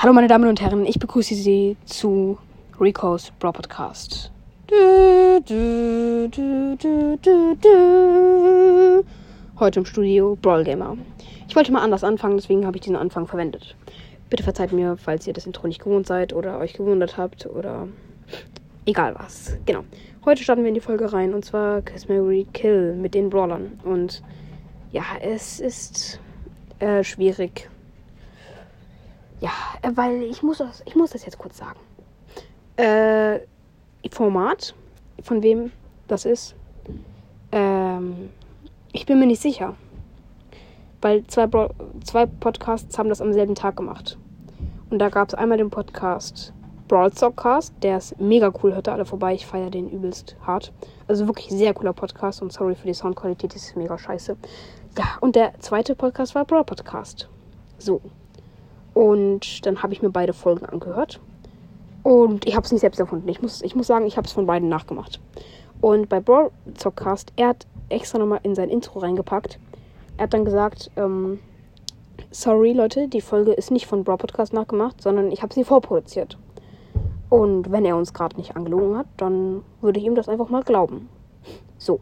Hallo meine Damen und Herren, ich begrüße Sie zu Rico's Bro Podcast. Heute im Studio Brawl Gamer. Ich wollte mal anders anfangen, deswegen habe ich diesen Anfang verwendet. Bitte verzeiht mir, falls ihr das Intro nicht gewohnt seid oder euch gewundert habt oder egal was. Genau. Heute starten wir in die Folge rein und zwar Kiss Mary Kill mit den Brawlern. Und ja, es ist äh, schwierig weil ich muss das, ich muss das jetzt kurz sagen. Äh, Format, von wem das ist, ähm, ich bin mir nicht sicher. Weil zwei, Bro zwei Podcasts haben das am selben Tag gemacht. Und da gab es einmal den Podcast Brawl Cast, der ist mega cool, hört alle vorbei, ich feiere den übelst hart. Also wirklich sehr cooler Podcast und sorry für die Soundqualität, die ist mega scheiße. Ja, und der zweite Podcast war Brawl Podcast. So, und dann habe ich mir beide Folgen angehört. Und ich habe es nicht selbst erfunden. Ich muss, ich muss sagen, ich habe es von beiden nachgemacht. Und bei Brawl Zockcast, er hat extra nochmal in sein Intro reingepackt. Er hat dann gesagt, ähm, sorry Leute, die Folge ist nicht von Brawl Podcast nachgemacht, sondern ich habe sie vorproduziert. Und wenn er uns gerade nicht angelogen hat, dann würde ich ihm das einfach mal glauben. So.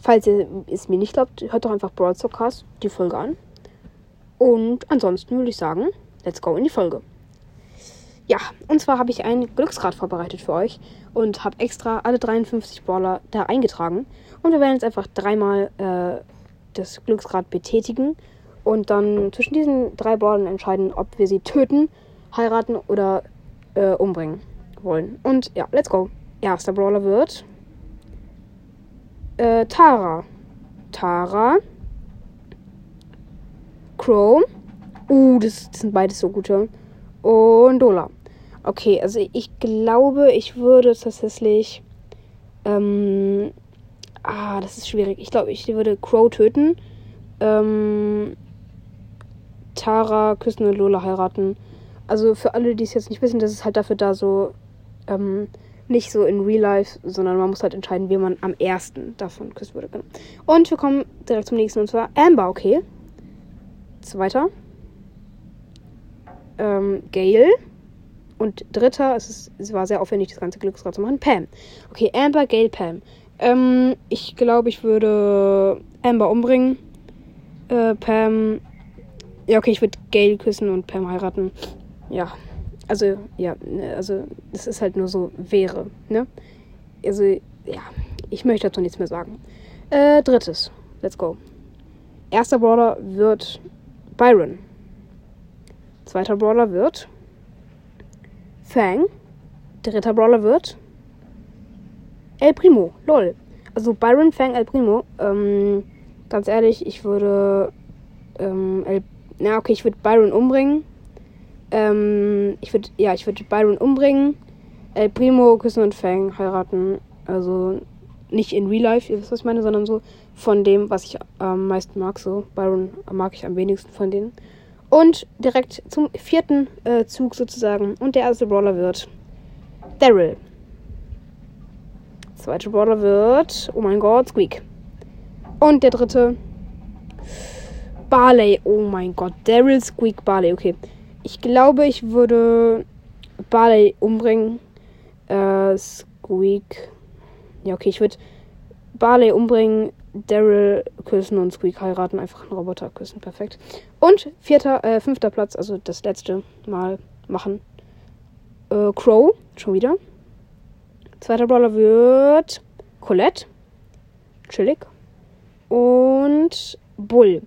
Falls ihr es mir nicht glaubt, hört doch einfach Brawl Zockcast die Folge an. Und ansonsten würde ich sagen, let's go in die Folge. Ja, und zwar habe ich ein Glücksrad vorbereitet für euch und habe extra alle 53 Brawler da eingetragen. Und wir werden jetzt einfach dreimal äh, das Glücksrad betätigen und dann zwischen diesen drei Brawlern entscheiden, ob wir sie töten, heiraten oder äh, umbringen wollen. Und ja, let's go. Erster Brawler wird äh, Tara. Tara Crow. Uh, das, das sind beides so gute. Und Dola. Okay, also ich glaube, ich würde tatsächlich. Ähm, ah, das ist schwierig. Ich glaube, ich würde Crow töten. Ähm, Tara küssen und Lola heiraten. Also für alle, die es jetzt nicht wissen, das ist halt dafür da so. Ähm, nicht so in Real Life, sondern man muss halt entscheiden, wie man am ersten davon küssen würde. Genau. Und wir kommen direkt zum nächsten und zwar Amber, okay zweiter. Ähm, Gail. Und dritter, es, ist, es war sehr aufwendig, das ganze Glücksrad zu machen, Pam. Okay, Amber, Gail, Pam. Ähm, ich glaube, ich würde Amber umbringen. Äh, Pam. Ja, okay, ich würde Gail küssen und Pam heiraten. Ja. Also, ja, ne, also, das ist halt nur so wäre, ne? Also, ja, ich möchte dazu nichts mehr sagen. Äh, drittes. Let's go. Erster Brawler wird Byron. Zweiter Brawler wird Fang. Dritter Brawler wird El Primo. Lol. Also Byron, Fang, El Primo. Ähm, ganz ehrlich, ich würde ähm, El na okay, ich würde Byron umbringen. Ähm, ich würde ja, ich würde Byron umbringen. El Primo küssen und Fang heiraten. Also nicht in Real Life, ihr wisst, was ich meine, sondern so von dem, was ich am meisten mag. So, Byron mag ich am wenigsten von denen. Und direkt zum vierten äh, Zug sozusagen. Und der erste Brawler wird Daryl. Zweite Brawler wird, oh mein Gott, Squeak. Und der dritte Barley. Oh mein Gott, Daryl, Squeak, Barley. Okay. Ich glaube, ich würde Barley umbringen. Äh, Squeak. Ja, okay, ich würde Barley umbringen, Daryl küssen und Squeak heiraten. Einfach einen Roboter küssen. Perfekt. Und vierter, äh, fünfter Platz, also das letzte Mal machen. Äh, Crow, schon wieder. Zweiter Brawler wird Colette. Chillig. Und Bull.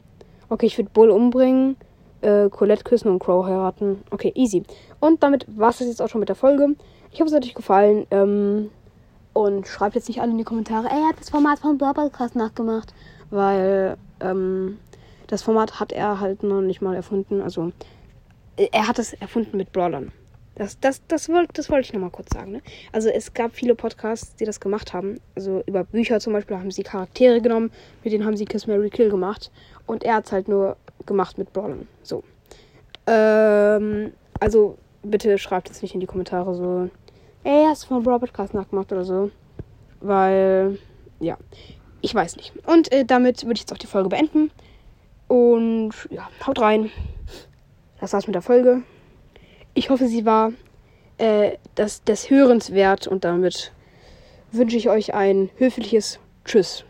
Okay, ich würde Bull umbringen, äh, Colette küssen und Crow heiraten. Okay, easy. Und damit war es jetzt auch schon mit der Folge. Ich hoffe, es hat euch gefallen. Ähm, und schreibt jetzt nicht alle in die Kommentare, ey, er hat das Format von Podcast nachgemacht. Weil ähm, das Format hat er halt noch nicht mal erfunden. Also er hat es erfunden mit Brawlern. Das, das, das, wollte, das wollte ich nochmal kurz sagen. Ne? Also es gab viele Podcasts, die das gemacht haben. Also über Bücher zum Beispiel haben sie Charaktere genommen, mit denen haben sie Kiss Mary Kill gemacht. Und er hat es halt nur gemacht mit Brawlern. So. Ähm, also bitte schreibt jetzt nicht in die Kommentare so, du von Brawl Podcast nachgemacht oder so. Weil, ja, ich weiß nicht. Und äh, damit würde ich jetzt auch die Folge beenden. Und ja, haut rein. Das war's mit der Folge. Ich hoffe, sie war äh, das, des Hörens wert und damit wünsche ich euch ein höfliches Tschüss.